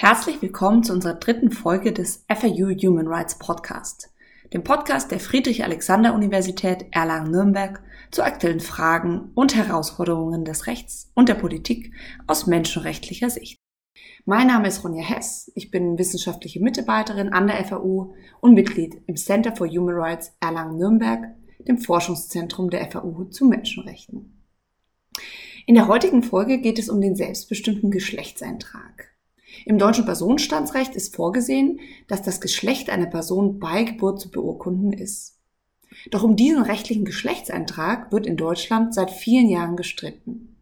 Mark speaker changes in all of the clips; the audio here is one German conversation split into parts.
Speaker 1: Herzlich willkommen zu unserer dritten Folge des FAU Human Rights Podcast, dem Podcast der Friedrich-Alexander-Universität Erlangen-Nürnberg zu aktuellen Fragen und Herausforderungen des Rechts und der Politik aus menschenrechtlicher Sicht. Mein Name ist Ronja Hess, ich bin wissenschaftliche Mitarbeiterin an der FAU und Mitglied im Center for Human Rights Erlangen-Nürnberg, dem Forschungszentrum der FAU zu Menschenrechten. In der heutigen Folge geht es um den selbstbestimmten Geschlechtseintrag. Im deutschen Personenstandsrecht ist vorgesehen, dass das Geschlecht einer Person bei Geburt zu beurkunden ist. Doch um diesen rechtlichen Geschlechtseintrag wird in Deutschland seit vielen Jahren gestritten.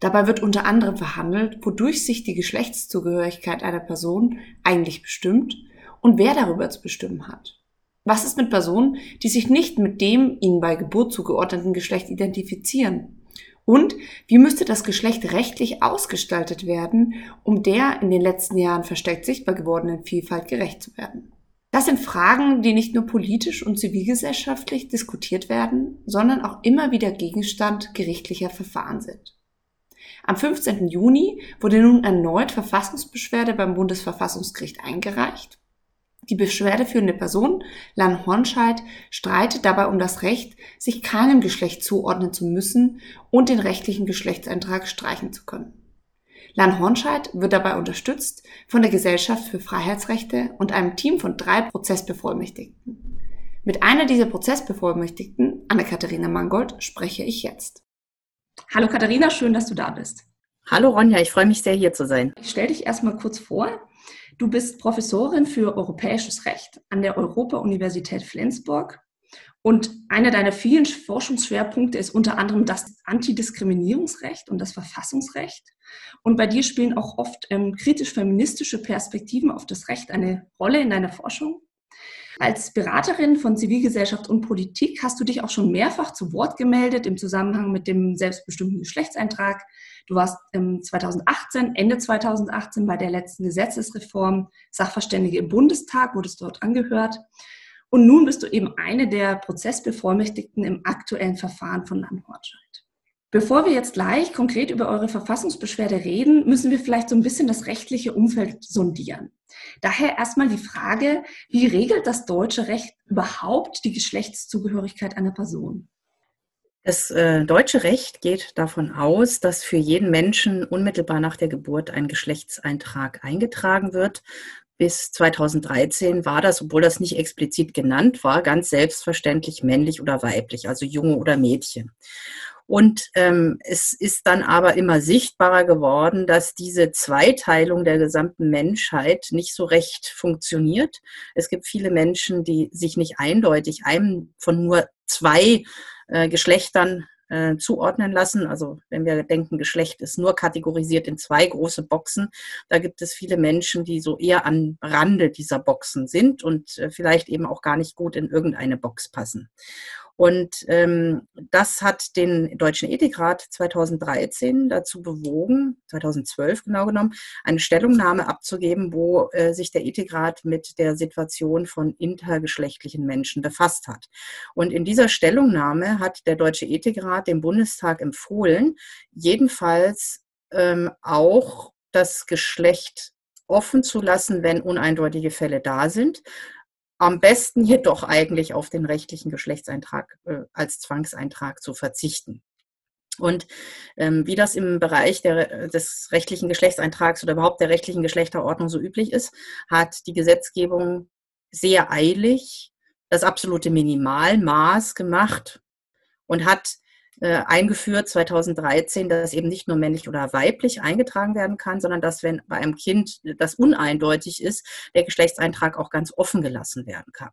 Speaker 1: Dabei wird unter anderem verhandelt, wodurch sich die Geschlechtszugehörigkeit einer Person eigentlich bestimmt und wer darüber zu bestimmen hat. Was ist mit Personen, die sich nicht mit dem ihnen bei Geburt zugeordneten Geschlecht identifizieren? Und wie müsste das Geschlecht rechtlich ausgestaltet werden, um der in den letzten Jahren verstärkt sichtbar gewordenen Vielfalt gerecht zu werden? Das sind Fragen, die nicht nur politisch und zivilgesellschaftlich diskutiert werden, sondern auch immer wieder Gegenstand gerichtlicher Verfahren sind. Am 15. Juni wurde nun erneut Verfassungsbeschwerde beim Bundesverfassungsgericht eingereicht die beschwerdeführende Person, Lan Hornscheid, streitet dabei um das Recht, sich keinem Geschlecht zuordnen zu müssen und den rechtlichen Geschlechtseintrag streichen zu können. Lan Hornscheid wird dabei unterstützt von der Gesellschaft für Freiheitsrechte und einem Team von drei Prozessbevollmächtigten. Mit einer dieser Prozessbevollmächtigten, Anne-Katharina Mangold, spreche ich jetzt. Hallo Katharina, schön, dass du da bist.
Speaker 2: Hallo Ronja, ich freue mich sehr, hier zu sein.
Speaker 1: Ich stelle dich erstmal kurz vor. Du bist Professorin für europäisches Recht an der Europa-Universität Flensburg. Und einer deiner vielen Forschungsschwerpunkte ist unter anderem das Antidiskriminierungsrecht und das Verfassungsrecht. Und bei dir spielen auch oft ähm, kritisch-feministische Perspektiven auf das Recht eine Rolle in deiner Forschung. Als Beraterin von Zivilgesellschaft und Politik hast du dich auch schon mehrfach zu Wort gemeldet im Zusammenhang mit dem selbstbestimmten Geschlechtseintrag. Du warst 2018, Ende 2018 bei der letzten Gesetzesreform Sachverständige im Bundestag, wurdest dort angehört. Und nun bist du eben eine der Prozessbevollmächtigten im aktuellen Verfahren von Landhortscheid. Bevor wir jetzt gleich konkret über eure Verfassungsbeschwerde reden, müssen wir vielleicht so ein bisschen das rechtliche Umfeld sondieren. Daher erstmal die Frage, wie regelt das deutsche Recht überhaupt die Geschlechtszugehörigkeit einer Person?
Speaker 2: Das äh, deutsche Recht geht davon aus, dass für jeden Menschen unmittelbar nach der Geburt ein Geschlechtseintrag eingetragen wird. Bis 2013 war das, obwohl das nicht explizit genannt war, ganz selbstverständlich männlich oder weiblich, also Junge oder Mädchen. Und ähm, es ist dann aber immer sichtbarer geworden, dass diese Zweiteilung der gesamten Menschheit nicht so recht funktioniert. Es gibt viele Menschen, die sich nicht eindeutig einem von nur zwei äh, Geschlechtern äh, zuordnen lassen. Also wenn wir denken, Geschlecht ist nur kategorisiert in zwei große Boxen, da gibt es viele Menschen, die so eher am Rande dieser Boxen sind und äh, vielleicht eben auch gar nicht gut in irgendeine Box passen. Und ähm, das hat den Deutschen Ethikrat 2013 dazu bewogen, 2012 genau genommen, eine Stellungnahme abzugeben, wo äh, sich der Ethikrat mit der Situation von intergeschlechtlichen Menschen befasst hat. Und in dieser Stellungnahme hat der Deutsche Ethikrat dem Bundestag empfohlen, jedenfalls ähm, auch das Geschlecht offen zu lassen, wenn uneindeutige Fälle da sind, am besten jedoch eigentlich auf den rechtlichen Geschlechtseintrag äh, als Zwangseintrag zu verzichten. Und ähm, wie das im Bereich der, des rechtlichen Geschlechtseintrags oder überhaupt der rechtlichen Geschlechterordnung so üblich ist, hat die Gesetzgebung sehr eilig das absolute Minimalmaß gemacht und hat äh, eingeführt 2013, dass eben nicht nur männlich oder weiblich eingetragen werden kann, sondern dass, wenn bei einem Kind das uneindeutig ist, der Geschlechtseintrag auch ganz offen gelassen werden kann.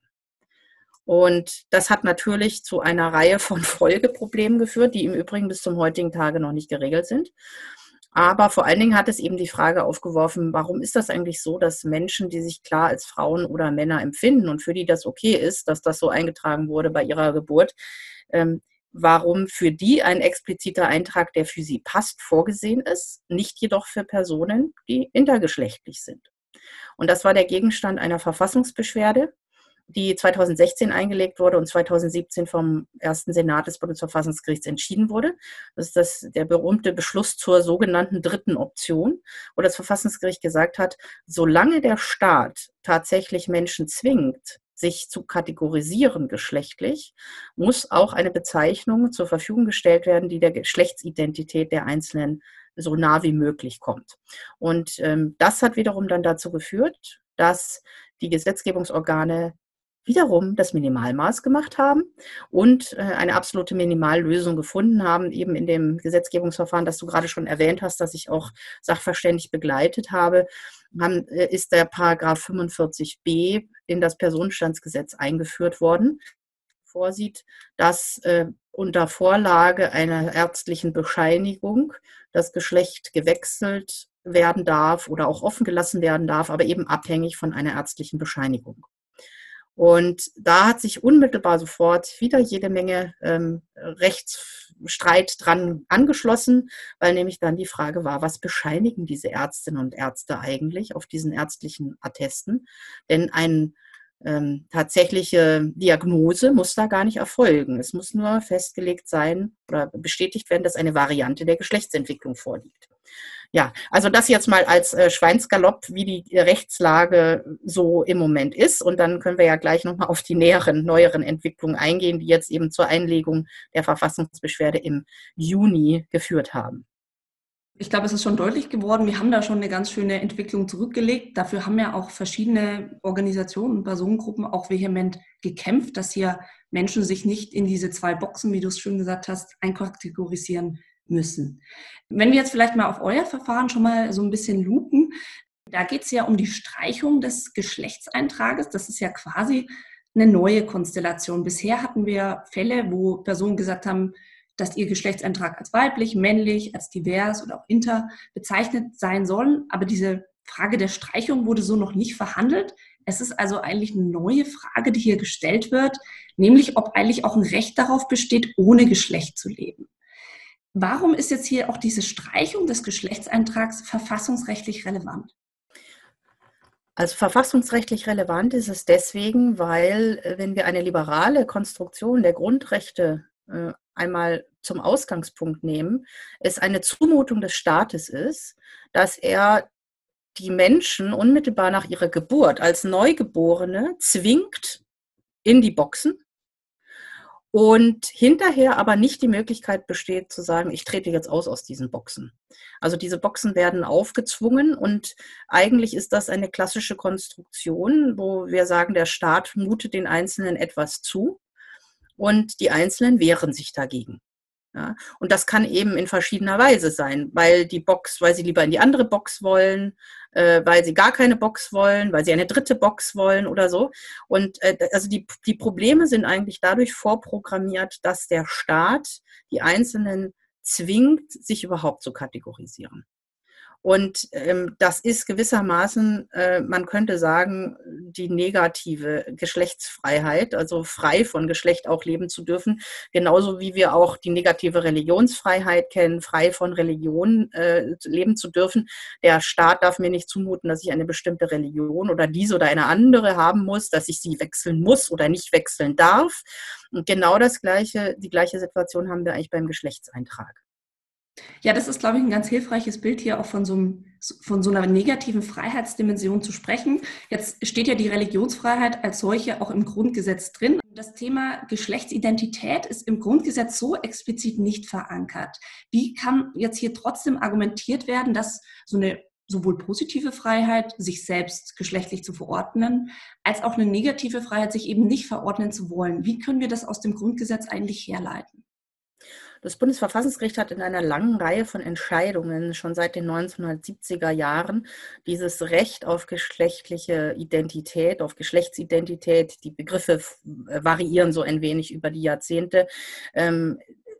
Speaker 2: Und das hat natürlich zu einer Reihe von Folgeproblemen geführt, die im Übrigen bis zum heutigen Tage noch nicht geregelt sind. Aber vor allen Dingen hat es eben die Frage aufgeworfen, warum ist das eigentlich so, dass Menschen, die sich klar als Frauen oder Männer empfinden und für die das okay ist, dass das so eingetragen wurde bei ihrer Geburt, ähm, warum für die ein expliziter Eintrag, der für sie passt, vorgesehen ist, nicht jedoch für Personen, die intergeschlechtlich sind. Und das war der Gegenstand einer Verfassungsbeschwerde. die 2016 eingelegt wurde und 2017 vom ersten Senat des Bundesverfassungsgerichts entschieden wurde. Das ist das, der berühmte Beschluss zur sogenannten dritten Option, wo das Verfassungsgericht gesagt hat, solange der Staat tatsächlich Menschen zwingt, sich zu kategorisieren geschlechtlich, muss auch eine Bezeichnung zur Verfügung gestellt werden, die der Geschlechtsidentität der Einzelnen so nah wie möglich kommt. Und ähm, das hat wiederum dann dazu geführt, dass die Gesetzgebungsorgane wiederum das Minimalmaß gemacht haben und äh, eine absolute Minimallösung gefunden haben, eben in dem Gesetzgebungsverfahren, das du gerade schon erwähnt hast, das ich auch sachverständig begleitet habe, äh, ist der Paragraph 45b in das Personenstandsgesetz eingeführt worden, vorsieht, dass äh, unter Vorlage einer ärztlichen Bescheinigung das Geschlecht gewechselt werden darf oder auch offen gelassen werden darf, aber eben abhängig von einer ärztlichen Bescheinigung. Und da hat sich unmittelbar sofort wieder jede Menge ähm, Rechtsstreit dran angeschlossen, weil nämlich dann die Frage war, was bescheinigen diese Ärztinnen und Ärzte eigentlich auf diesen ärztlichen Attesten? Denn ein ähm, tatsächliche Diagnose muss da gar nicht erfolgen. Es muss nur festgelegt sein oder bestätigt werden, dass eine Variante der Geschlechtsentwicklung vorliegt. Ja, also das jetzt mal als äh, Schweinsgalopp, wie die Rechtslage so im Moment ist. Und dann können wir ja gleich nochmal auf die näheren, neueren Entwicklungen eingehen, die jetzt eben zur Einlegung der Verfassungsbeschwerde im Juni geführt haben.
Speaker 1: Ich glaube, es ist schon deutlich geworden, wir haben da schon eine ganz schöne Entwicklung zurückgelegt. Dafür haben ja auch verschiedene Organisationen und Personengruppen auch vehement gekämpft, dass hier Menschen sich nicht in diese zwei Boxen, wie du es schon gesagt hast, einkategorisieren müssen. Wenn wir jetzt vielleicht mal auf euer Verfahren schon mal so ein bisschen lupen, da geht es ja um die Streichung des Geschlechtseintrages. Das ist ja quasi eine neue Konstellation. Bisher hatten wir Fälle, wo Personen gesagt haben, dass ihr Geschlechtseintrag als weiblich, männlich, als divers oder auch inter bezeichnet sein sollen. Aber diese Frage der Streichung wurde so noch nicht verhandelt. Es ist also eigentlich eine neue Frage, die hier gestellt wird, nämlich ob eigentlich auch ein Recht darauf besteht, ohne Geschlecht zu leben. Warum ist jetzt hier auch diese Streichung des Geschlechtseintrags verfassungsrechtlich relevant?
Speaker 2: Also verfassungsrechtlich relevant ist es deswegen, weil äh, wenn wir eine liberale Konstruktion der Grundrechte äh, einmal zum Ausgangspunkt nehmen, es eine Zumutung des Staates ist, dass er die Menschen unmittelbar nach ihrer Geburt als Neugeborene zwingt in die Boxen und hinterher aber nicht die Möglichkeit besteht zu sagen, ich trete jetzt aus aus diesen Boxen. Also diese Boxen werden aufgezwungen und eigentlich ist das eine klassische Konstruktion, wo wir sagen, der Staat mutet den Einzelnen etwas zu und die Einzelnen wehren sich dagegen. Ja, und das kann eben in verschiedener Weise sein, weil die Box, weil sie lieber in die andere Box wollen, äh, weil sie gar keine Box wollen, weil sie eine dritte Box wollen oder so. Und äh, also die, die Probleme sind eigentlich dadurch vorprogrammiert, dass der Staat die Einzelnen zwingt, sich überhaupt zu kategorisieren. Und ähm, das ist gewissermaßen, äh, man könnte sagen, die negative Geschlechtsfreiheit, also frei von Geschlecht auch leben zu dürfen, genauso wie wir auch die negative Religionsfreiheit kennen, frei von Religion äh, leben zu dürfen. Der Staat darf mir nicht zumuten, dass ich eine bestimmte Religion oder diese oder eine andere haben muss, dass ich sie wechseln muss oder nicht wechseln darf. Und genau das gleiche, die gleiche Situation haben wir eigentlich beim Geschlechtseintrag.
Speaker 1: Ja, das ist, glaube ich, ein ganz hilfreiches Bild hier auch von so, einem, von so einer negativen Freiheitsdimension zu sprechen. Jetzt steht ja die Religionsfreiheit als solche auch im Grundgesetz drin. Das Thema Geschlechtsidentität ist im Grundgesetz so explizit nicht verankert. Wie kann jetzt hier trotzdem argumentiert werden, dass so eine sowohl positive Freiheit, sich selbst geschlechtlich zu verordnen, als auch eine negative Freiheit, sich eben nicht verordnen zu wollen? Wie können wir das aus dem Grundgesetz eigentlich herleiten?
Speaker 2: Das Bundesverfassungsgericht hat in einer langen Reihe von Entscheidungen schon seit den 1970er Jahren dieses Recht auf geschlechtliche Identität, auf Geschlechtsidentität, die Begriffe variieren so ein wenig über die Jahrzehnte, ähm,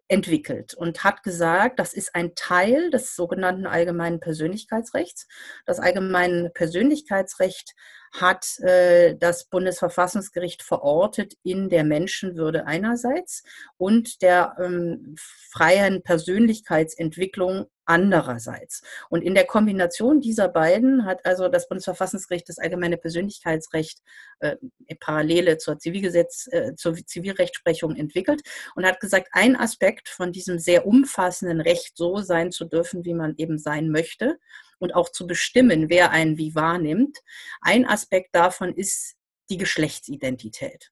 Speaker 2: entwickelt und hat gesagt, das ist ein Teil des sogenannten allgemeinen Persönlichkeitsrechts. Das allgemeine Persönlichkeitsrecht hat äh, das Bundesverfassungsgericht verortet in der Menschenwürde einerseits und der ähm, freien Persönlichkeitsentwicklung andererseits. Und in der Kombination dieser beiden hat also das Bundesverfassungsgericht das allgemeine Persönlichkeitsrecht äh, Parallele zur Zivilgesetz, äh, zur Zivilrechtsprechung entwickelt und hat gesagt, ein Aspekt von diesem sehr umfassenden Recht, so sein zu dürfen, wie man eben sein möchte und auch zu bestimmen, wer einen wie wahrnimmt, ein Aspekt davon ist die Geschlechtsidentität.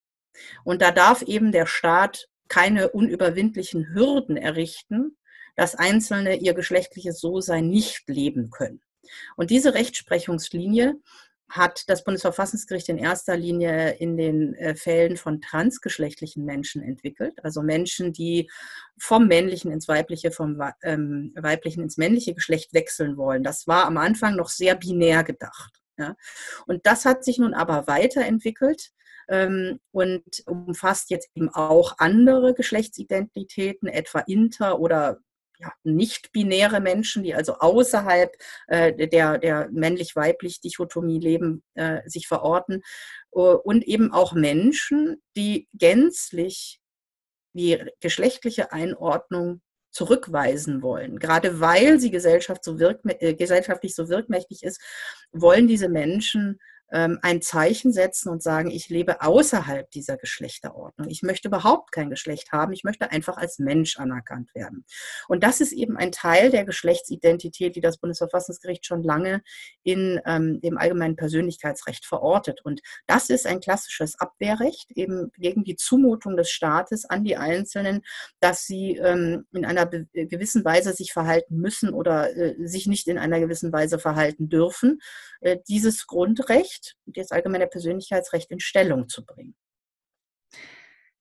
Speaker 2: Und da darf eben der Staat keine unüberwindlichen Hürden errichten, dass Einzelne ihr geschlechtliches So-Sein nicht leben können. Und diese Rechtsprechungslinie hat das Bundesverfassungsgericht in erster Linie in den äh, Fällen von transgeschlechtlichen Menschen entwickelt, also Menschen, die vom männlichen ins weibliche, vom ähm, weiblichen ins männliche Geschlecht wechseln wollen. Das war am Anfang noch sehr binär gedacht. Und das hat sich nun aber weiterentwickelt ähm, und umfasst jetzt eben auch andere Geschlechtsidentitäten, etwa inter- oder ja, nicht-binäre Menschen, die also außerhalb äh, der, der männlich-weiblich Dichotomie leben, äh, sich verorten. Uh, und eben auch Menschen, die gänzlich die geschlechtliche Einordnung zurückweisen wollen. Gerade weil sie Gesellschaft so wirk, äh, gesellschaftlich so wirkmächtig ist, wollen diese Menschen ein Zeichen setzen und sagen, ich lebe außerhalb dieser Geschlechterordnung. Ich möchte überhaupt kein Geschlecht haben. Ich möchte einfach als Mensch anerkannt werden. Und das ist eben ein Teil der Geschlechtsidentität, die das Bundesverfassungsgericht schon lange in ähm, dem allgemeinen Persönlichkeitsrecht verortet. Und das ist ein klassisches Abwehrrecht eben gegen die Zumutung des Staates an die Einzelnen, dass sie ähm, in einer gewissen Weise sich verhalten müssen oder äh, sich nicht in einer gewissen Weise verhalten dürfen. Äh, dieses Grundrecht Recht, das allgemeine Persönlichkeitsrecht in Stellung zu bringen.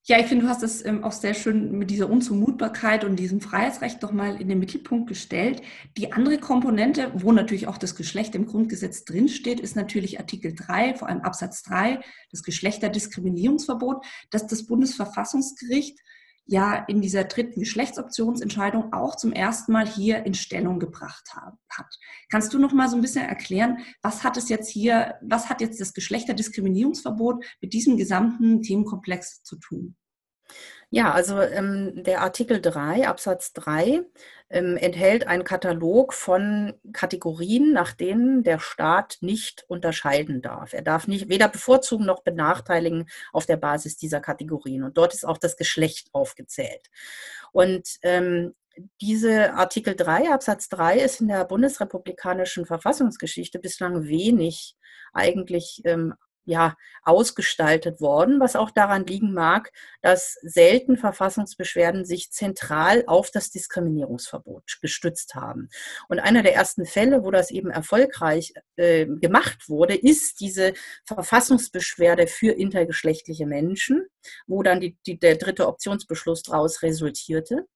Speaker 1: Ja, ich finde, du hast es ähm, auch sehr schön mit dieser Unzumutbarkeit und diesem Freiheitsrecht doch mal in den Mittelpunkt gestellt. Die andere Komponente, wo natürlich auch das Geschlecht im Grundgesetz drinsteht, ist natürlich Artikel 3, vor allem Absatz 3, das Geschlechterdiskriminierungsverbot, das das Bundesverfassungsgericht ja in dieser dritten Geschlechtsoptionsentscheidung auch zum ersten Mal hier in Stellung gebracht hat. Kannst du noch mal so ein bisschen erklären, was hat es jetzt hier, was hat jetzt das Geschlechterdiskriminierungsverbot mit diesem gesamten Themenkomplex zu tun?
Speaker 2: Ja, also ähm, der Artikel 3, Absatz 3 ähm, enthält einen Katalog von Kategorien, nach denen der Staat nicht unterscheiden darf. Er darf nicht weder bevorzugen noch benachteiligen auf der Basis dieser Kategorien. Und dort ist auch das Geschlecht aufgezählt. Und ähm, diese Artikel 3, Absatz 3 ist in der bundesrepublikanischen Verfassungsgeschichte bislang wenig eigentlich ähm, ja, ausgestaltet worden, was auch daran liegen mag, dass selten Verfassungsbeschwerden sich zentral auf das Diskriminierungsverbot gestützt haben. Und einer der ersten Fälle, wo das eben erfolgreich äh, gemacht wurde, ist diese Verfassungsbeschwerde für intergeschlechtliche Menschen, wo dann die, die, der dritte Optionsbeschluss daraus resultierte.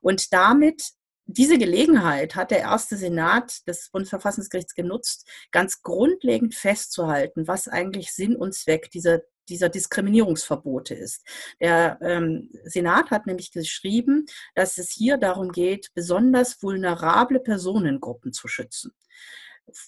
Speaker 2: Und damit diese Gelegenheit hat der erste Senat des Bundesverfassungsgerichts genutzt, ganz grundlegend festzuhalten, was eigentlich Sinn und Zweck dieser, dieser Diskriminierungsverbote ist. Der ähm, Senat hat nämlich geschrieben, dass es hier darum geht, besonders vulnerable Personengruppen zu schützen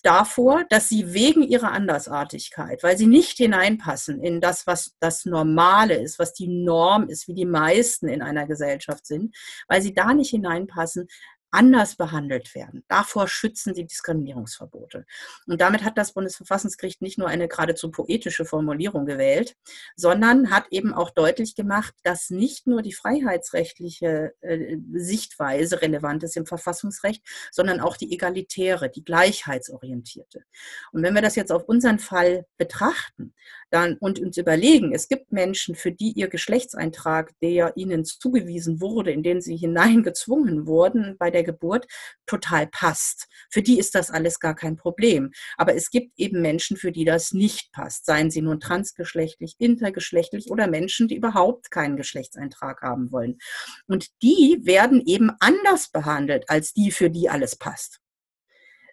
Speaker 2: davor, dass sie wegen ihrer Andersartigkeit, weil sie nicht hineinpassen in das, was das Normale ist, was die Norm ist, wie die meisten in einer Gesellschaft sind, weil sie da nicht hineinpassen, anders behandelt werden. Davor schützen die Diskriminierungsverbote. Und damit hat das Bundesverfassungsgericht nicht nur eine geradezu poetische Formulierung gewählt, sondern hat eben auch deutlich gemacht, dass nicht nur die freiheitsrechtliche äh, Sichtweise relevant ist im Verfassungsrecht, sondern auch die egalitäre, die gleichheitsorientierte. Und wenn wir das jetzt auf unseren Fall betrachten, dann und uns überlegen, es gibt Menschen, für die ihr Geschlechtseintrag, der ihnen zugewiesen wurde, in den sie hineingezwungen wurden bei der Geburt, total passt. Für die ist das alles gar kein Problem. Aber es gibt eben Menschen, für die das nicht passt, seien sie nun transgeschlechtlich, intergeschlechtlich oder Menschen, die überhaupt keinen Geschlechtseintrag haben wollen. Und die werden eben anders behandelt als die, für die alles passt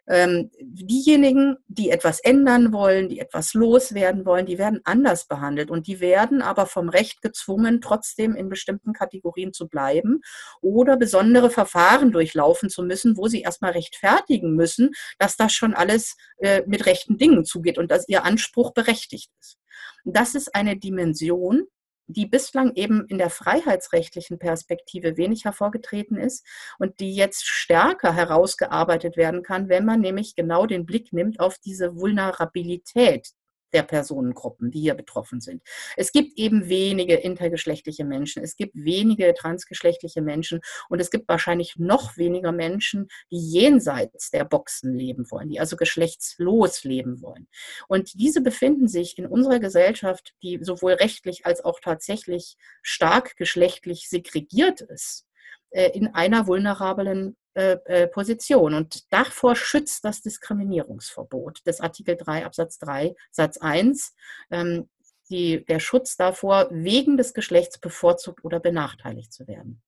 Speaker 2: diejenigen, die etwas ändern wollen, die etwas loswerden wollen, die werden anders behandelt und die werden aber vom Recht gezwungen, trotzdem in bestimmten Kategorien zu bleiben oder besondere Verfahren durchlaufen zu müssen, wo sie erstmal rechtfertigen müssen, dass das schon alles äh, mit rechten Dingen zugeht und dass ihr Anspruch berechtigt ist. Das ist eine Dimension, die bislang eben in der freiheitsrechtlichen Perspektive wenig hervorgetreten ist und die jetzt stärker herausgearbeitet werden kann, wenn man nämlich genau den Blick nimmt auf diese Vulnerabilität der Personengruppen, die hier betroffen sind. Es gibt eben wenige intergeschlechtliche Menschen, es gibt wenige transgeschlechtliche Menschen und es gibt wahrscheinlich noch weniger Menschen, die jenseits der Boxen leben wollen, die also geschlechtslos leben wollen. Und diese befinden sich in unserer Gesellschaft, die sowohl rechtlich als auch tatsächlich stark geschlechtlich segregiert ist, in einer vulnerablen äh, äh, Position. Und davor schützt das Diskriminierungsverbot des Artikel 3 Absatz 3 Satz 1. Ähm, die, der Schutz davor, wegen des Geschlechts bevorzugt oder benachteiligt zu werden.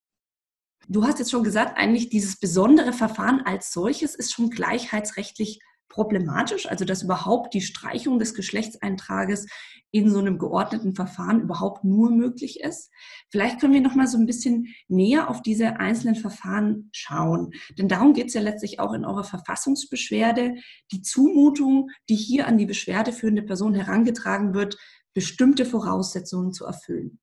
Speaker 1: Du hast jetzt schon gesagt, eigentlich dieses besondere Verfahren als solches ist schon gleichheitsrechtlich problematisch, also dass überhaupt die Streichung des Geschlechtseintrages in so einem geordneten Verfahren überhaupt nur möglich ist. Vielleicht können wir noch mal so ein bisschen näher auf diese einzelnen Verfahren schauen, denn darum geht es ja letztlich auch in eurer Verfassungsbeschwerde, die Zumutung, die hier an die beschwerdeführende Person herangetragen wird, bestimmte Voraussetzungen zu erfüllen.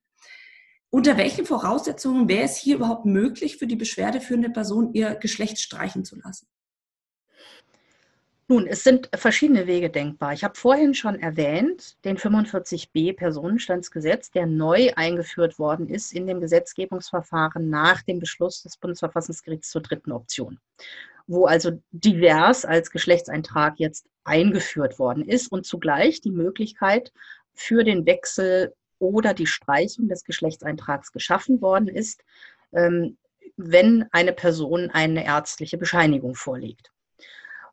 Speaker 1: Unter welchen Voraussetzungen wäre es hier überhaupt möglich für die beschwerdeführende Person, ihr Geschlecht streichen zu lassen?
Speaker 2: Nun, es sind verschiedene Wege denkbar. Ich habe vorhin schon erwähnt, den 45b Personenstandsgesetz, der neu eingeführt worden ist in dem Gesetzgebungsverfahren nach dem Beschluss des Bundesverfassungsgerichts zur dritten Option, wo also divers als Geschlechtseintrag jetzt eingeführt worden ist und zugleich die Möglichkeit für den Wechsel oder die Streichung des Geschlechtseintrags geschaffen worden ist, ähm, wenn eine Person eine ärztliche Bescheinigung vorlegt.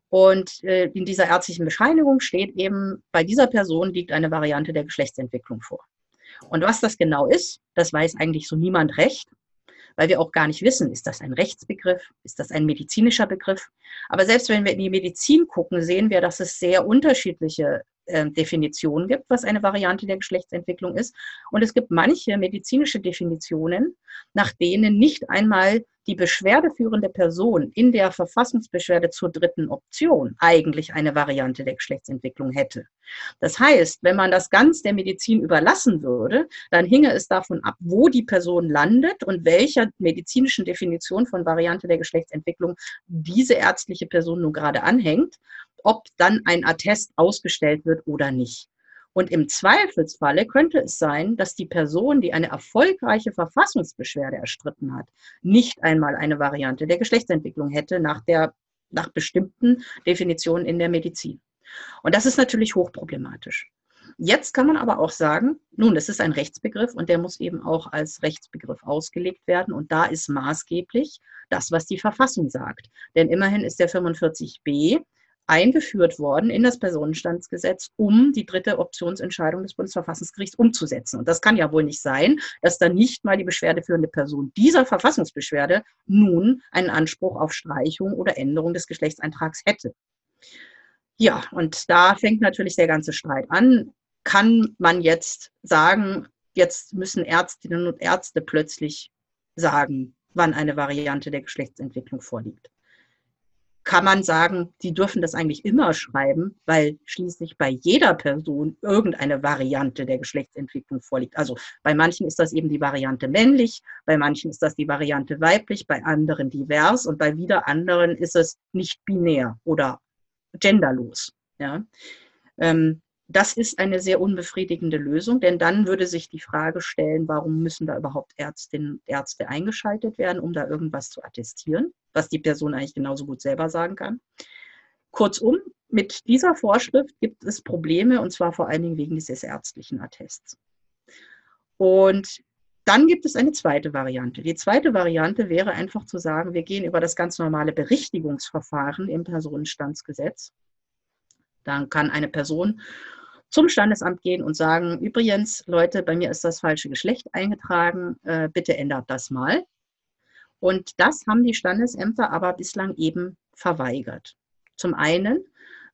Speaker 2: Und äh, in dieser ärztlichen Bescheinigung steht eben, bei dieser Person liegt eine Variante der Geschlechtsentwicklung vor. Und was das genau ist, das weiß eigentlich so niemand recht, weil wir auch gar nicht wissen, ist das ein Rechtsbegriff, ist das ein medizinischer Begriff. Aber selbst wenn wir in die Medizin gucken, sehen wir, dass es sehr unterschiedliche äh, Definitionen gibt, was eine Variante der Geschlechtsentwicklung ist. Und es gibt manche medizinische Definitionen, nach denen nicht einmal die beschwerdeführende Person in der Verfassungsbeschwerde zur dritten Option eigentlich eine Variante der Geschlechtsentwicklung hätte. Das heißt, wenn man das ganz der Medizin überlassen würde, dann hinge es davon ab, wo die Person landet und welcher medizinischen Definition von Variante der Geschlechtsentwicklung diese ärztliche Person nun gerade anhängt, ob dann ein Attest ausgestellt wird oder nicht. Und im Zweifelsfalle könnte es sein, dass die Person, die eine erfolgreiche Verfassungsbeschwerde erstritten hat, nicht einmal eine Variante der Geschlechtsentwicklung hätte nach, der, nach bestimmten Definitionen in der Medizin. Und das ist natürlich hochproblematisch. Jetzt kann man aber auch sagen, nun, es ist ein Rechtsbegriff und der muss eben auch als Rechtsbegriff ausgelegt werden. Und da ist maßgeblich das, was die Verfassung sagt. Denn immerhin ist der 45b eingeführt worden in das Personenstandsgesetz, um die dritte Optionsentscheidung des Bundesverfassungsgerichts umzusetzen. Und das kann ja wohl nicht sein, dass dann nicht mal die beschwerdeführende Person dieser Verfassungsbeschwerde nun einen Anspruch auf Streichung oder Änderung des Geschlechtseintrags hätte. Ja, und da fängt natürlich der ganze Streit an. Kann man jetzt sagen, jetzt müssen Ärztinnen und Ärzte plötzlich sagen, wann eine Variante der Geschlechtsentwicklung vorliegt? Kann man sagen, sie dürfen das eigentlich immer schreiben, weil schließlich bei jeder Person irgendeine Variante der Geschlechtsentwicklung vorliegt. Also bei manchen ist das eben die Variante männlich, bei manchen ist das die Variante weiblich, bei anderen divers und bei wieder anderen ist es nicht binär oder genderlos. Ja. Ähm, das ist eine sehr unbefriedigende Lösung, denn dann würde sich die Frage stellen, warum müssen da überhaupt Ärztinnen und Ärzte eingeschaltet werden, um da irgendwas zu attestieren, was die Person eigentlich genauso gut selber sagen kann. Kurzum, mit dieser Vorschrift gibt es Probleme und zwar vor allen Dingen wegen dieses ärztlichen Attests. Und dann gibt es eine zweite Variante. Die zweite Variante wäre einfach zu sagen, wir gehen über das ganz normale Berichtigungsverfahren im Personenstandsgesetz. Dann kann eine Person zum Standesamt gehen und sagen, übrigens, Leute, bei mir ist das falsche Geschlecht eingetragen, äh, bitte ändert das mal. Und das haben die Standesämter aber bislang eben verweigert. Zum einen,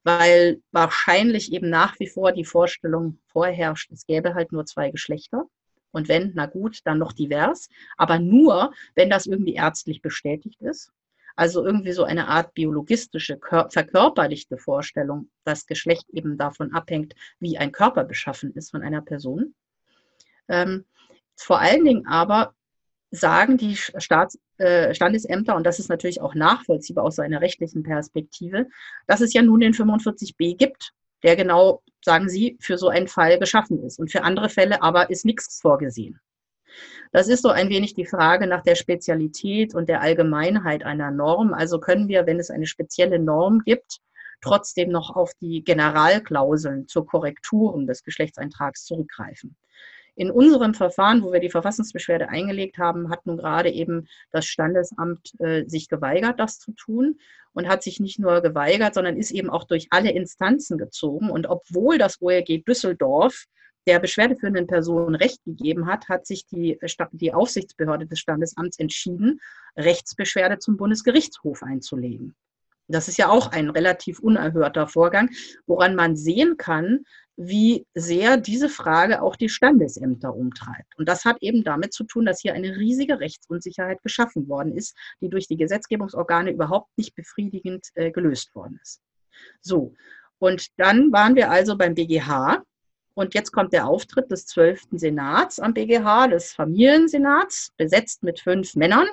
Speaker 2: weil wahrscheinlich eben nach wie vor die Vorstellung vorherrscht, es gäbe halt nur zwei Geschlechter. Und wenn, na gut, dann noch divers, aber nur, wenn das irgendwie ärztlich bestätigt ist. Also irgendwie so eine Art biologistische, verkörperlichte Vorstellung, dass Geschlecht eben davon abhängt, wie ein Körper beschaffen ist von einer Person. Ähm, Vor allen Dingen aber sagen die Staats, äh, Standesämter, und das ist natürlich auch nachvollziehbar aus seiner rechtlichen Perspektive, dass es ja nun den 45b gibt, der genau, sagen sie, für so einen Fall geschaffen ist. Und für andere Fälle aber ist nichts vorgesehen. Das ist so ein wenig die Frage nach der Spezialität und der Allgemeinheit einer Norm. Also können wir, wenn es eine spezielle Norm gibt, trotzdem noch auf die Generalklauseln zur Korrekturen des Geschlechtseintrags zurückgreifen. In unserem Verfahren, wo wir die Verfassungsbeschwerde eingelegt haben, hat nun gerade eben das Standesamt äh, sich geweigert, das zu tun und hat sich nicht nur geweigert, sondern ist eben auch durch alle Instanzen gezogen. Und obwohl das OLG Düsseldorf der beschwerdeführenden Person Recht gegeben hat, hat sich die, die Aufsichtsbehörde des Standesamts entschieden, Rechtsbeschwerde zum Bundesgerichtshof einzulegen. Das ist ja auch ein relativ unerhörter Vorgang, woran man sehen kann, wie sehr diese Frage auch die Standesämter umtreibt. Und das hat eben damit zu tun, dass hier eine riesige Rechtsunsicherheit geschaffen worden ist, die durch die Gesetzgebungsorgane überhaupt nicht befriedigend äh, gelöst worden ist. So, und dann waren wir also beim BGH. Und jetzt kommt der Auftritt des 12. Senats am BGH, des Familiensenats, besetzt mit fünf Männern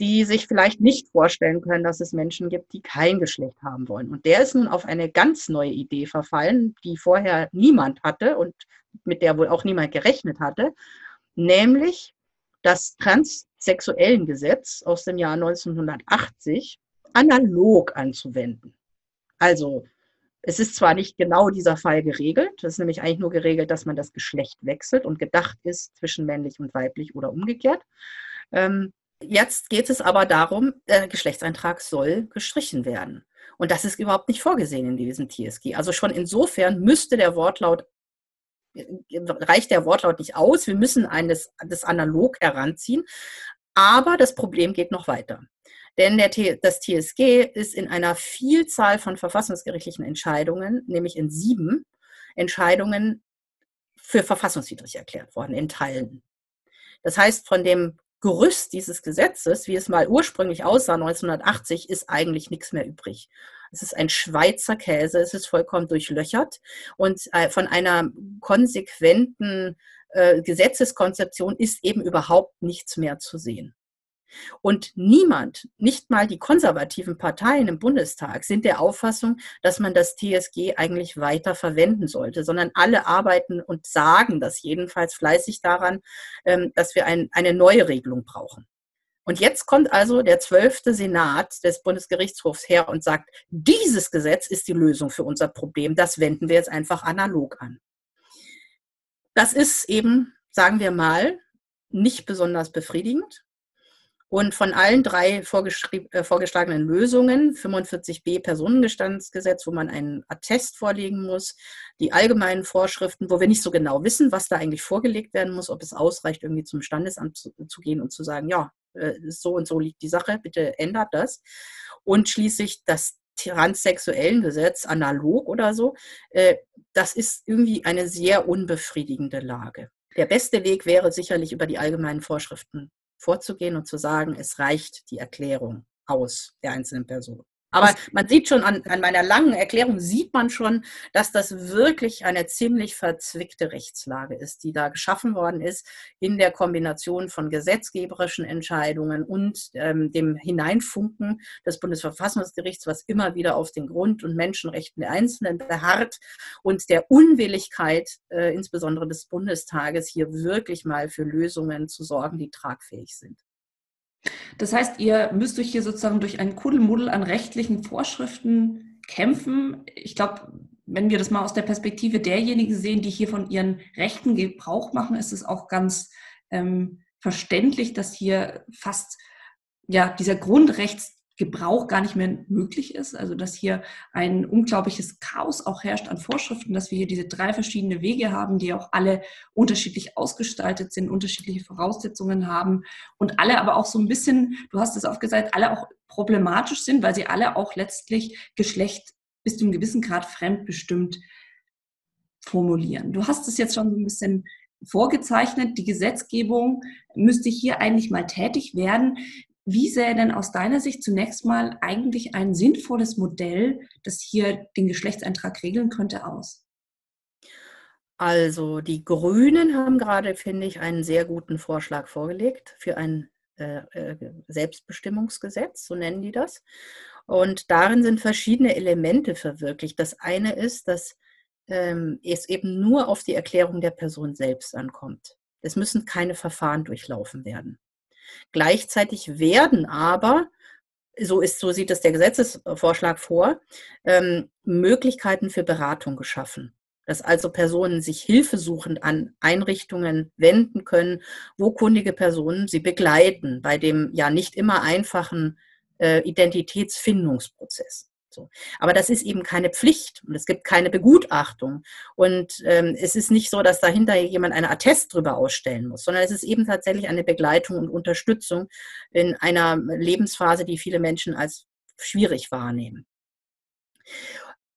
Speaker 2: die sich vielleicht nicht vorstellen können, dass es Menschen gibt, die kein Geschlecht haben wollen. Und der ist nun auf eine ganz neue Idee verfallen, die vorher niemand hatte und mit der wohl auch niemand gerechnet hatte, nämlich das transsexuellen Gesetz aus dem Jahr 1980 analog anzuwenden. Also es ist zwar nicht genau dieser Fall geregelt, es ist nämlich eigentlich nur geregelt, dass man das Geschlecht wechselt und gedacht ist zwischen männlich und weiblich oder umgekehrt. Ähm, Jetzt geht es aber darum, der Geschlechtseintrag soll gestrichen werden. Und das ist überhaupt nicht vorgesehen in diesem TSG. Also schon insofern müsste der Wortlaut, reicht der Wortlaut nicht aus. Wir müssen eines, das analog heranziehen. Aber das Problem geht noch weiter. Denn der, das TSG ist in einer Vielzahl von verfassungsgerichtlichen Entscheidungen, nämlich in sieben Entscheidungen, für verfassungswidrig erklärt worden, in Teilen. Das heißt, von dem Gerüst dieses Gesetzes, wie es mal ursprünglich aussah, 1980, ist eigentlich nichts mehr übrig. Es ist ein Schweizer Käse, es ist vollkommen durchlöchert und äh, von einer konsequenten äh, Gesetzeskonzeption ist eben überhaupt nichts mehr zu sehen. Und niemand, nicht mal die konservativen Parteien im Bundestag, sind der Auffassung, dass man das TSG eigentlich weiter verwenden sollte, sondern alle arbeiten und sagen das jedenfalls fleißig daran, ähm, dass wir ein, eine neue Regelung brauchen. Und jetzt kommt also der zwölfte Senat des Bundesgerichtshofs her und sagt, dieses Gesetz ist die Lösung für unser Problem. Das wenden wir jetzt einfach analog an. Das ist eben, sagen wir mal, nicht besonders befriedigend. Und von allen drei äh, vorgeschlagenen Lösungen, 45b Personengestandsgesetz, wo man einen Attest vorlegen muss, die allgemeinen Vorschriften, wo wir nicht so genau wissen, was da eigentlich vorgelegt werden muss, ob es ausreicht, irgendwie zum Standesamt zu, zu gehen und zu sagen, ja, äh, so und so liegt die Sache, bitte ändert das. Und schließlich das transsexuellen Gesetz, analog oder so, äh, das ist irgendwie eine sehr unbefriedigende Lage. Der beste Weg wäre sicherlich über die allgemeinen Vorschriften vorzugehen und zu sagen, es reicht die Erklärung aus der einzelnen Person. Aber man sieht schon an, an, meiner langen Erklärung, sieht man schon, dass das wirklich eine ziemlich verzwickte Rechtslage ist, die da geschaffen worden ist in der Kombination von gesetzgeberischen Entscheidungen und ähm, dem Hineinfunken des Bundesverfassungsgerichts, was immer wieder auf den Grund- und Menschenrechten der Einzelnen beharrt und der Unwilligkeit äh, insbesondere des Bundestages, hier wirklich mal für Lösungen zu sorgen, die tragfähig sind.
Speaker 1: Das heißt, ihr müsst euch hier sozusagen durch einen Kuddelmuddel an rechtlichen Vorschriften kämpfen. Ich glaube, wenn wir das mal aus der Perspektive derjenigen sehen, die hier von ihren Rechten Gebrauch machen, ist es auch ganz ähm, verständlich, dass hier fast ja dieser Grundrechts Gebrauch gar nicht mehr möglich ist. Also dass hier ein unglaubliches Chaos auch herrscht an Vorschriften, dass wir hier diese drei verschiedene Wege haben, die auch alle unterschiedlich ausgestaltet sind, unterschiedliche Voraussetzungen haben und alle aber auch so ein bisschen, du hast es aufgesagt, alle auch problematisch sind, weil sie alle auch letztlich Geschlecht bis zu einem gewissen Grad fremdbestimmt formulieren. Du hast es jetzt schon so ein bisschen vorgezeichnet, die Gesetzgebung müsste hier eigentlich mal tätig werden. Wie sähe denn aus deiner Sicht zunächst mal eigentlich ein sinnvolles Modell, das hier den Geschlechtseintrag regeln könnte, aus?
Speaker 2: Also die Grünen haben gerade, finde ich, einen sehr guten Vorschlag vorgelegt für ein äh, äh, Selbstbestimmungsgesetz, so nennen die das. Und darin sind verschiedene Elemente verwirklicht. Das eine ist, dass ähm, es eben nur auf die Erklärung der Person selbst ankommt. Es müssen keine Verfahren durchlaufen werden. Gleichzeitig werden aber, so ist, so sieht es der Gesetzesvorschlag vor, ähm, Möglichkeiten für Beratung geschaffen dass also Personen sich hilfesuchend an Einrichtungen wenden können, wo kundige Personen sie begleiten bei dem ja nicht immer einfachen äh, Identitätsfindungsprozess. So. Aber das ist eben keine Pflicht und es gibt keine Begutachtung. Und ähm, es ist nicht so, dass dahinter jemand einen Attest drüber ausstellen muss, sondern es ist eben tatsächlich eine Begleitung und Unterstützung in einer Lebensphase, die viele Menschen als schwierig wahrnehmen.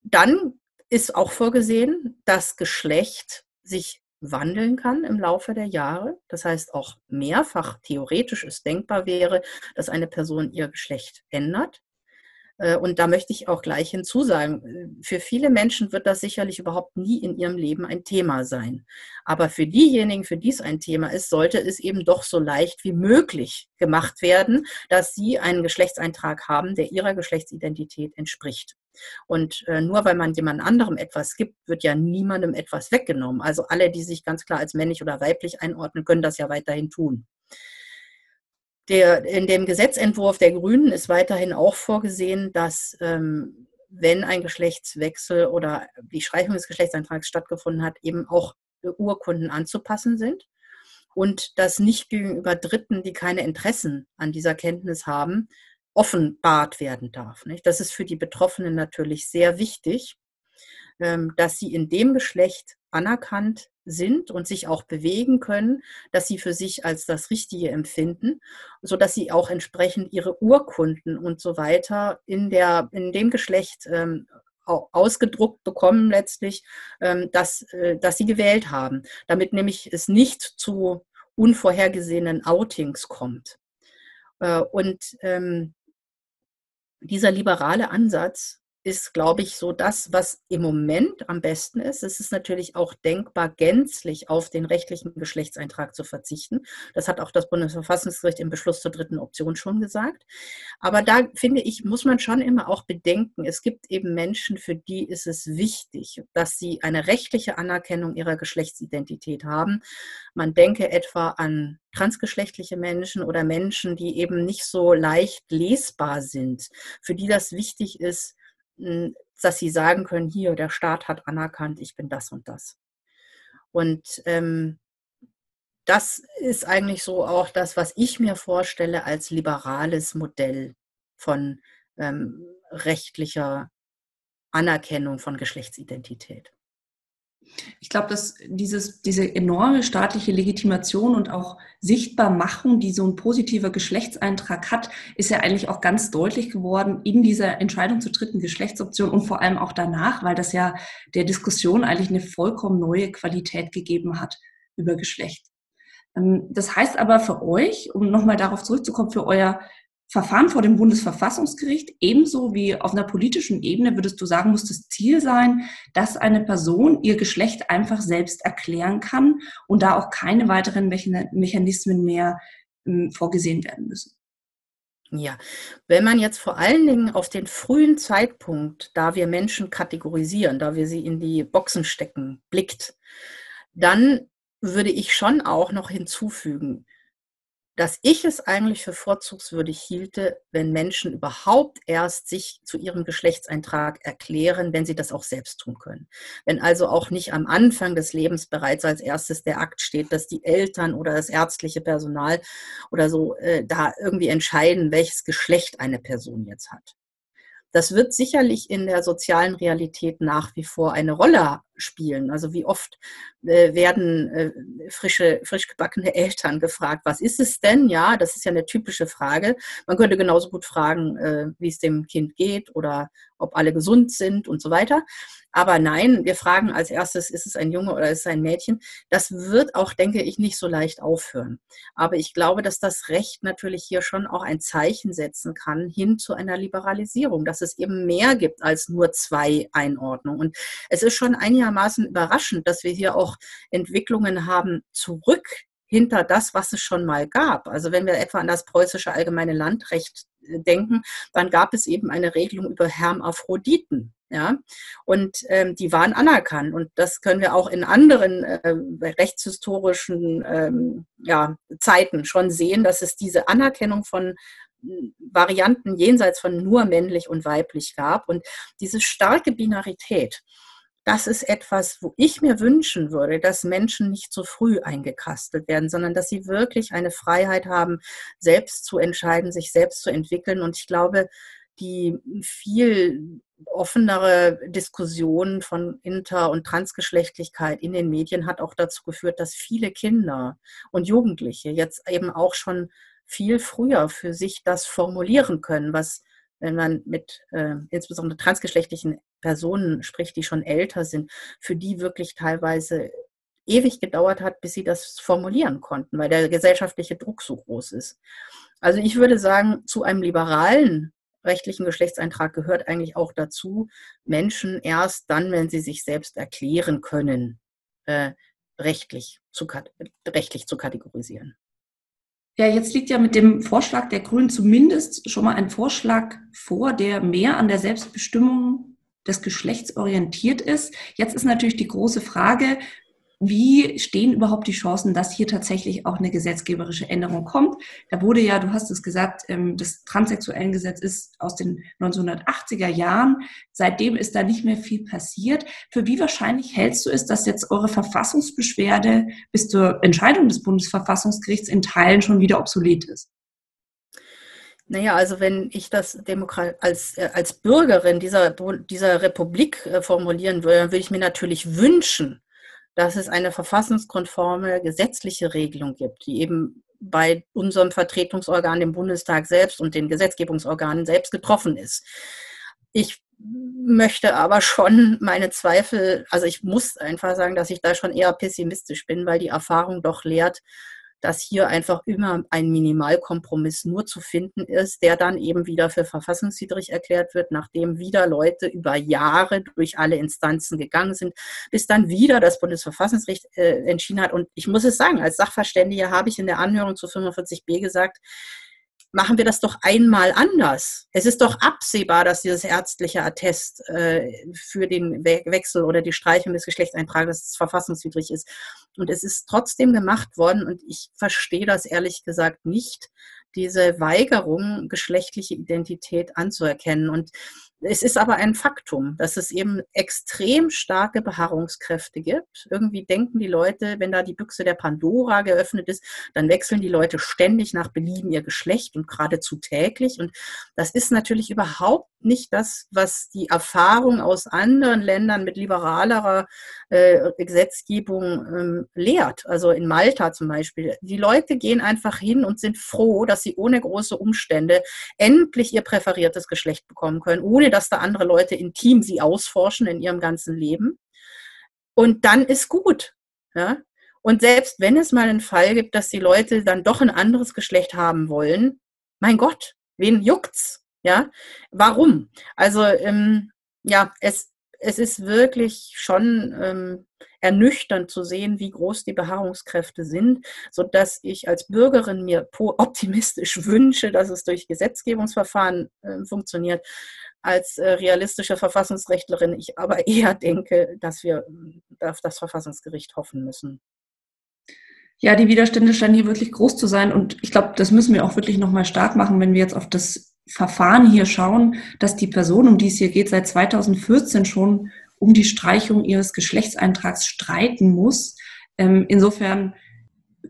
Speaker 2: Dann ist auch vorgesehen, dass Geschlecht sich wandeln kann im Laufe der Jahre. Das heißt, auch mehrfach theoretisch es denkbar wäre, dass eine Person ihr Geschlecht ändert. Äh, und da möchte ich auch gleich hinzusagen, äh, für viele Menschen wird das sicherlich überhaupt nie in ihrem Leben ein Thema sein. Aber für diejenigen, für die es ein Thema ist, sollte es eben doch so leicht wie möglich gemacht werden, dass sie einen Geschlechtseintrag haben, der ihrer Geschlechtsidentität entspricht. Und äh, nur weil man jemand anderem etwas gibt, wird ja niemandem etwas weggenommen. Also alle, die sich ganz klar als männlich oder weiblich einordnen, können das ja weiterhin tun. Der, in dem Gesetzentwurf der Grünen ist weiterhin auch vorgesehen, dass ähm, wenn ein Geschlechtswechsel oder die Streichung des Geschlechtseintrags stattgefunden hat, eben auch Urkunden anzupassen sind und dass nicht gegenüber Dritten, die keine Interessen an dieser Kenntnis haben, offenbart werden darf. Nicht? Das ist für die Betroffenen natürlich sehr wichtig, ähm, dass sie in dem Geschlecht anerkannt sind und sich auch bewegen können, dass sie für sich als das Richtige empfinden, so dass sie auch entsprechend ihre Urkunden und so weiter in der in dem Geschlecht ähm, ausgedruckt bekommen letztlich, ähm, dass, äh, dass sie gewählt haben, damit nämlich es nicht zu unvorhergesehenen Outings kommt. Äh, und ähm, dieser liberale Ansatz ist, glaube ich, so das, was im Moment am besten ist. Es ist natürlich auch denkbar, gänzlich auf den rechtlichen Geschlechtseintrag zu verzichten. Das hat auch das Bundesverfassungsgericht im Beschluss zur dritten Option schon gesagt. Aber da finde ich, muss man schon immer auch bedenken, es gibt eben Menschen, für die ist es wichtig, dass sie eine rechtliche Anerkennung ihrer Geschlechtsidentität haben. Man denke etwa an transgeschlechtliche Menschen oder Menschen, die eben nicht so leicht lesbar sind, für die das wichtig ist, dass sie sagen können, hier, der Staat hat anerkannt, ich bin das und das. Und ähm, das ist eigentlich so auch das, was ich mir vorstelle als liberales Modell von ähm, rechtlicher Anerkennung von Geschlechtsidentität.
Speaker 1: Ich glaube, dass dieses, diese enorme staatliche Legitimation und auch Sichtbarmachung, die so ein positiver Geschlechtseintrag hat, ist ja eigentlich auch ganz deutlich geworden in dieser Entscheidung zur dritten Geschlechtsoption und vor allem auch danach, weil das ja der Diskussion eigentlich eine vollkommen neue Qualität gegeben hat über Geschlecht. Ähm, das heißt aber für euch, um nochmal darauf zurückzukommen, für euer Verfahren vor dem Bundesverfassungsgericht, ebenso wie auf einer politischen Ebene, würdest du sagen, muss das Ziel sein, dass eine Person ihr Geschlecht einfach selbst erklären kann und da auch keine weiteren Mechanismen mehr ähm, vorgesehen werden müssen?
Speaker 2: Ja, wenn man jetzt vor allen Dingen auf den frühen Zeitpunkt, da wir Menschen kategorisieren, da wir sie in die Boxen stecken, blickt, dann würde ich schon auch noch hinzufügen, dass ich es eigentlich für vorzugswürdig hielte, wenn Menschen überhaupt erst sich zu ihrem Geschlechtseintrag erklären, wenn sie das auch selbst tun können. Wenn also auch nicht am Anfang des Lebens bereits als erstes der Akt steht, dass die Eltern oder das ärztliche Personal oder so äh, da irgendwie entscheiden, welches Geschlecht eine Person jetzt hat. Das wird sicherlich in der sozialen Realität nach wie vor eine Rolle spielen. Also wie oft äh, werden äh, frische, frisch gebackene Eltern gefragt, was ist es denn? Ja, das ist ja eine typische Frage. Man könnte genauso gut fragen, äh, wie es dem Kind geht oder ob alle gesund sind und so weiter. Aber nein, wir fragen als erstes, ist es ein Junge oder ist es ein Mädchen? Das wird auch, denke ich, nicht so leicht aufhören. Aber ich glaube, dass das Recht natürlich hier schon auch ein Zeichen setzen kann hin zu einer Liberalisierung, dass es eben mehr gibt als nur zwei Einordnungen. Und es ist schon ein Jahr einigermaßen überraschend, dass wir hier auch Entwicklungen haben zurück hinter das, was es schon mal gab. Also wenn wir etwa an das preußische allgemeine Landrecht äh, denken, dann gab es eben eine Regelung über Hermaphroditen. Ja, und ähm, die waren anerkannt. Und das können wir auch in anderen äh, rechtshistorischen ähm, ja, Zeiten schon sehen, dass es diese Anerkennung von hm, Varianten jenseits von nur männlich und weiblich gab. Und diese starke Binarität, das ist etwas, wo ich mir wünschen würde, dass Menschen nicht so früh eingekastelt werden, sondern dass sie wirklich eine Freiheit haben, selbst zu entscheiden, sich selbst zu entwickeln. Und ich glaube, die viel offenere Diskussion von Inter- und Transgeschlechtlichkeit in den Medien hat auch dazu geführt, dass viele Kinder und Jugendliche jetzt eben auch schon viel früher für sich das formulieren können, was wenn man mit äh, insbesondere transgeschlechtlichen Personen spricht, die schon älter sind, für die wirklich teilweise ewig gedauert hat, bis sie das formulieren konnten, weil der gesellschaftliche Druck so groß ist. Also ich würde sagen, zu einem liberalen rechtlichen Geschlechtseintrag gehört eigentlich auch dazu, Menschen erst dann, wenn sie sich selbst erklären können, äh, rechtlich, zu, rechtlich zu kategorisieren.
Speaker 1: Ja, jetzt liegt ja mit dem Vorschlag der Grünen zumindest schon mal ein Vorschlag vor, der mehr an der Selbstbestimmung des Geschlechts orientiert ist. Jetzt ist natürlich die große Frage, wie stehen überhaupt die Chancen, dass hier tatsächlich auch eine gesetzgeberische Änderung kommt? Da wurde ja, du hast es gesagt, ähm, das transsexuellen Gesetz ist aus den 1980er Jahren. Seitdem ist da nicht mehr viel passiert. Für wie wahrscheinlich hältst du es, dass jetzt eure Verfassungsbeschwerde bis zur Entscheidung des Bundesverfassungsgerichts in Teilen schon wieder obsolet ist?
Speaker 2: Naja, also wenn ich das Demokrat als, äh, als Bürgerin dieser, dieser Republik äh, formulieren würde, dann würde ich mir natürlich wünschen, dass es eine verfassungskonforme gesetzliche Regelung gibt, die eben bei unserem Vertretungsorgan, dem Bundestag selbst und den Gesetzgebungsorganen selbst getroffen ist. Ich möchte aber schon meine Zweifel, also ich muss einfach sagen, dass ich da schon eher pessimistisch bin, weil die Erfahrung doch lehrt, dass hier einfach immer ein Minimalkompromiss nur zu finden ist, der dann eben wieder für verfassungswidrig erklärt wird, nachdem wieder Leute über Jahre durch alle Instanzen gegangen sind, bis dann wieder das Bundesverfassungsgericht äh, entschieden hat. Und ich muss es sagen, als Sachverständige habe ich in der Anhörung zu 45b gesagt, machen wir das doch einmal anders. Es ist doch absehbar, dass dieses ärztliche Attest äh, für den We Wechsel oder die Streichung des Geschlechtseintrages verfassungswidrig ist. Und es ist trotzdem gemacht worden und ich verstehe das ehrlich gesagt nicht, diese Weigerung, geschlechtliche Identität anzuerkennen. Und es ist aber ein Faktum, dass es eben extrem starke Beharrungskräfte gibt. Irgendwie denken die Leute, wenn da die Büchse der Pandora geöffnet ist, dann wechseln die Leute ständig nach Belieben ihr Geschlecht und geradezu täglich. Und das ist natürlich überhaupt nicht das, was die Erfahrung aus anderen Ländern mit liberalerer äh, Gesetzgebung ähm, lehrt. Also in Malta zum Beispiel. Die Leute gehen einfach hin und sind froh, dass sie ohne große Umstände endlich ihr präferiertes Geschlecht bekommen können, ohne dass da andere Leute intim sie ausforschen in ihrem ganzen Leben. Und dann ist gut. Ja? Und selbst wenn es mal einen Fall gibt, dass die Leute dann doch ein anderes Geschlecht haben wollen, mein Gott, wen juckt's? Ja, warum? Also ähm, ja, es, es ist wirklich schon ähm, ernüchternd zu sehen, wie groß die Beharrungskräfte sind, so dass ich als Bürgerin mir optimistisch wünsche, dass es durch Gesetzgebungsverfahren äh, funktioniert. Als äh, realistische Verfassungsrechtlerin ich aber eher denke, dass wir äh, auf das Verfassungsgericht hoffen müssen.
Speaker 1: Ja, die Widerstände scheinen hier wirklich groß zu sein und ich glaube, das müssen wir auch wirklich nochmal stark machen, wenn wir jetzt auf das Verfahren hier schauen, dass die Person, um die es hier geht, seit 2014 schon um die Streichung ihres Geschlechtseintrags streiten muss. Ähm, insofern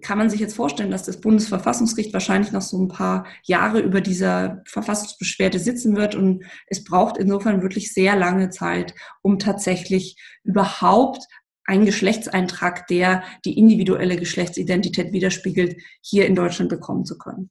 Speaker 1: kann man sich jetzt vorstellen, dass das Bundesverfassungsgericht wahrscheinlich noch so ein paar Jahre über dieser Verfassungsbeschwerde sitzen wird. Und es braucht insofern wirklich sehr lange Zeit, um tatsächlich überhaupt einen Geschlechtseintrag, der die individuelle Geschlechtsidentität widerspiegelt, hier in Deutschland bekommen zu können.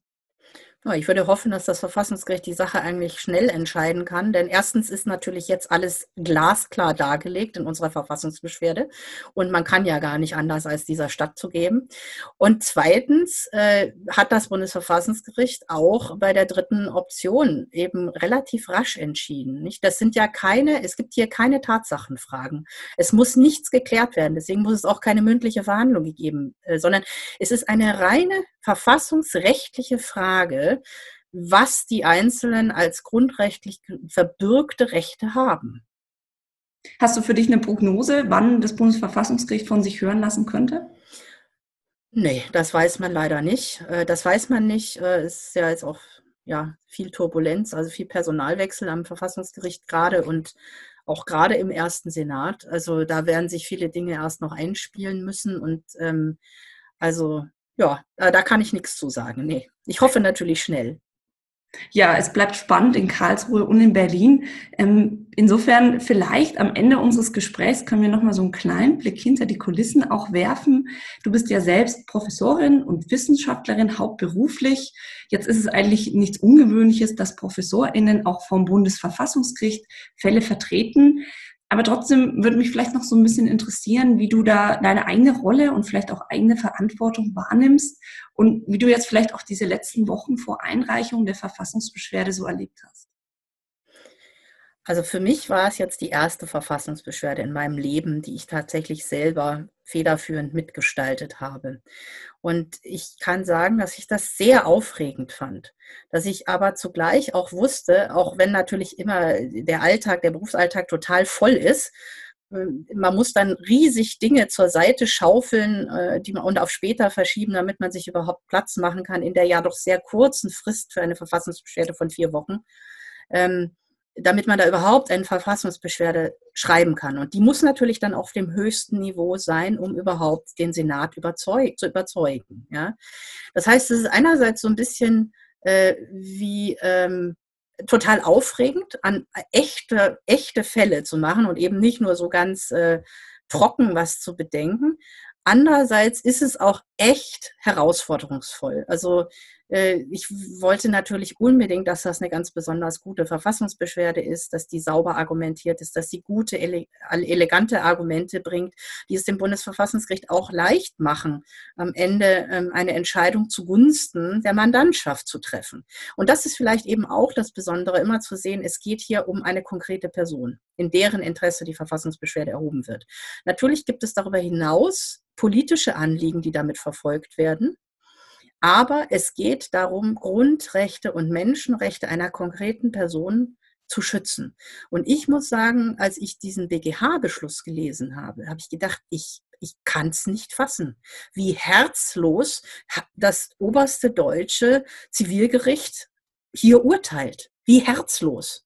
Speaker 2: Ich würde hoffen, dass das Verfassungsgericht die Sache eigentlich schnell entscheiden kann, denn erstens ist natürlich jetzt alles glasklar dargelegt in unserer Verfassungsbeschwerde und man kann ja gar nicht anders als dieser stattzugeben. Und zweitens äh, hat das Bundesverfassungsgericht auch bei der dritten Option eben relativ rasch entschieden. Nicht? Das sind ja keine, es gibt hier keine Tatsachenfragen. Es muss nichts geklärt werden, deswegen muss es auch keine mündliche Verhandlung gegeben, äh, sondern es ist eine reine verfassungsrechtliche Frage, was die Einzelnen als grundrechtlich verbürgte Rechte haben.
Speaker 1: Hast du für dich eine Prognose, wann das Bundesverfassungsgericht von sich hören lassen könnte?
Speaker 2: Nee, das weiß man leider nicht. Äh, das weiß man nicht. Äh, es ist ja jetzt auch ja, viel Turbulenz, also viel Personalwechsel am Verfassungsgericht gerade und auch gerade im ersten Senat. Also da werden sich viele Dinge erst noch einspielen müssen. Und ähm, also ja, da kann ich nichts zu sagen. Nee. Ich hoffe natürlich schnell.
Speaker 1: Ja, es bleibt spannend in Karlsruhe und in Berlin. Ähm, insofern vielleicht am Ende unseres Gesprächs können wir noch mal so einen kleinen Blick hinter die Kulissen auch werfen. Du bist ja selbst Professorin und Wissenschaftlerin hauptberuflich. Jetzt ist es eigentlich nichts Ungewöhnliches, dass ProfessorInnen auch vom Bundesverfassungsgericht Fälle vertreten. Aber trotzdem würde mich vielleicht noch so ein bisschen interessieren, wie du da deine eigene Rolle und vielleicht auch eigene Verantwortung wahrnimmst und wie du jetzt vielleicht auch diese letzten Wochen vor Einreichung der Verfassungsbeschwerde so erlebt hast.
Speaker 2: Also für mich war es jetzt die erste Verfassungsbeschwerde in meinem Leben, die ich tatsächlich selber federführend mitgestaltet habe. Und ich kann sagen, dass ich das sehr aufregend fand, dass ich aber zugleich auch wusste, auch wenn natürlich immer der Alltag, der Berufsalltag total voll ist, äh, man muss dann riesig Dinge zur Seite schaufeln äh, die man, und auf später verschieben, damit man sich überhaupt Platz machen kann in der ja doch sehr kurzen Frist für eine Verfassungsbeschwerde von vier Wochen. Ähm, damit man da überhaupt eine Verfassungsbeschwerde schreiben kann. Und die muss natürlich dann auf dem höchsten Niveau sein, um überhaupt den Senat überzeug zu überzeugen. Ja? Das heißt, es ist einerseits so ein bisschen äh, wie ähm, total aufregend, an echte, echte Fälle zu machen und eben nicht nur so ganz äh, trocken was zu bedenken. Andererseits ist es auch echt herausforderungsvoll. Also ich wollte natürlich unbedingt, dass das eine ganz besonders gute Verfassungsbeschwerde ist, dass die sauber argumentiert ist, dass sie gute, elegante Argumente bringt, die es dem Bundesverfassungsgericht auch leicht machen, am Ende ähm, eine Entscheidung zugunsten der Mandantschaft zu treffen. Und das ist vielleicht eben auch das Besondere, immer zu sehen, es geht hier um eine konkrete Person, in deren Interesse die Verfassungsbeschwerde erhoben wird. Natürlich gibt es darüber hinaus politische Anliegen, die damit verfolgt werden. Aber es geht darum, Grundrechte und Menschenrechte einer konkreten Person zu schützen. Und ich muss sagen, als ich diesen BGH-Beschluss gelesen habe, habe ich gedacht, ich, ich kann es nicht fassen, wie herzlos das oberste deutsche Zivilgericht hier urteilt. Wie herzlos.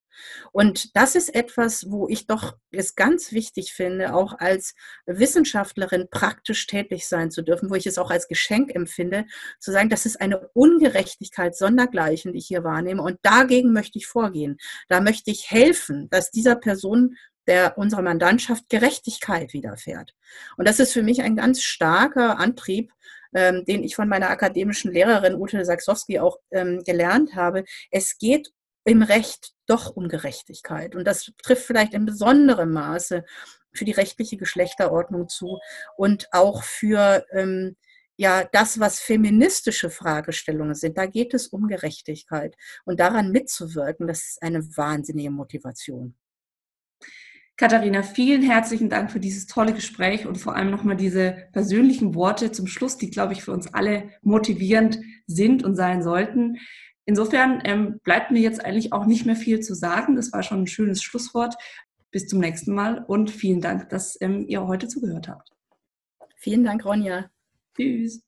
Speaker 2: Und das ist etwas, wo ich doch es ganz wichtig finde, auch als Wissenschaftlerin praktisch tätig sein zu dürfen, wo ich es auch als Geschenk empfinde, zu sagen, das ist eine Ungerechtigkeit sondergleichen, die ich hier wahrnehme. Und dagegen möchte ich vorgehen. Da möchte ich helfen, dass dieser Person der unserer Mandantschaft Gerechtigkeit widerfährt. Und das ist für mich ein ganz starker Antrieb, ähm, den ich von meiner akademischen Lehrerin Ute Saxowski auch ähm, gelernt habe. Es geht im Recht doch Ungerechtigkeit. Und das trifft vielleicht in besonderem Maße für die rechtliche Geschlechterordnung zu und auch für ähm, ja das, was feministische Fragestellungen sind. Da geht es um Gerechtigkeit. Und daran mitzuwirken, das ist eine wahnsinnige Motivation.
Speaker 1: Katharina, vielen herzlichen Dank für dieses tolle Gespräch und vor allem nochmal diese persönlichen Worte zum Schluss, die, glaube ich, für uns alle motivierend sind und sein sollten. Insofern ähm, bleibt mir jetzt eigentlich auch nicht mehr viel zu sagen. Das war schon ein schönes Schlusswort. Bis zum nächsten Mal und vielen Dank, dass ähm, ihr heute zugehört habt.
Speaker 2: Vielen Dank, Ronja.
Speaker 1: Tschüss.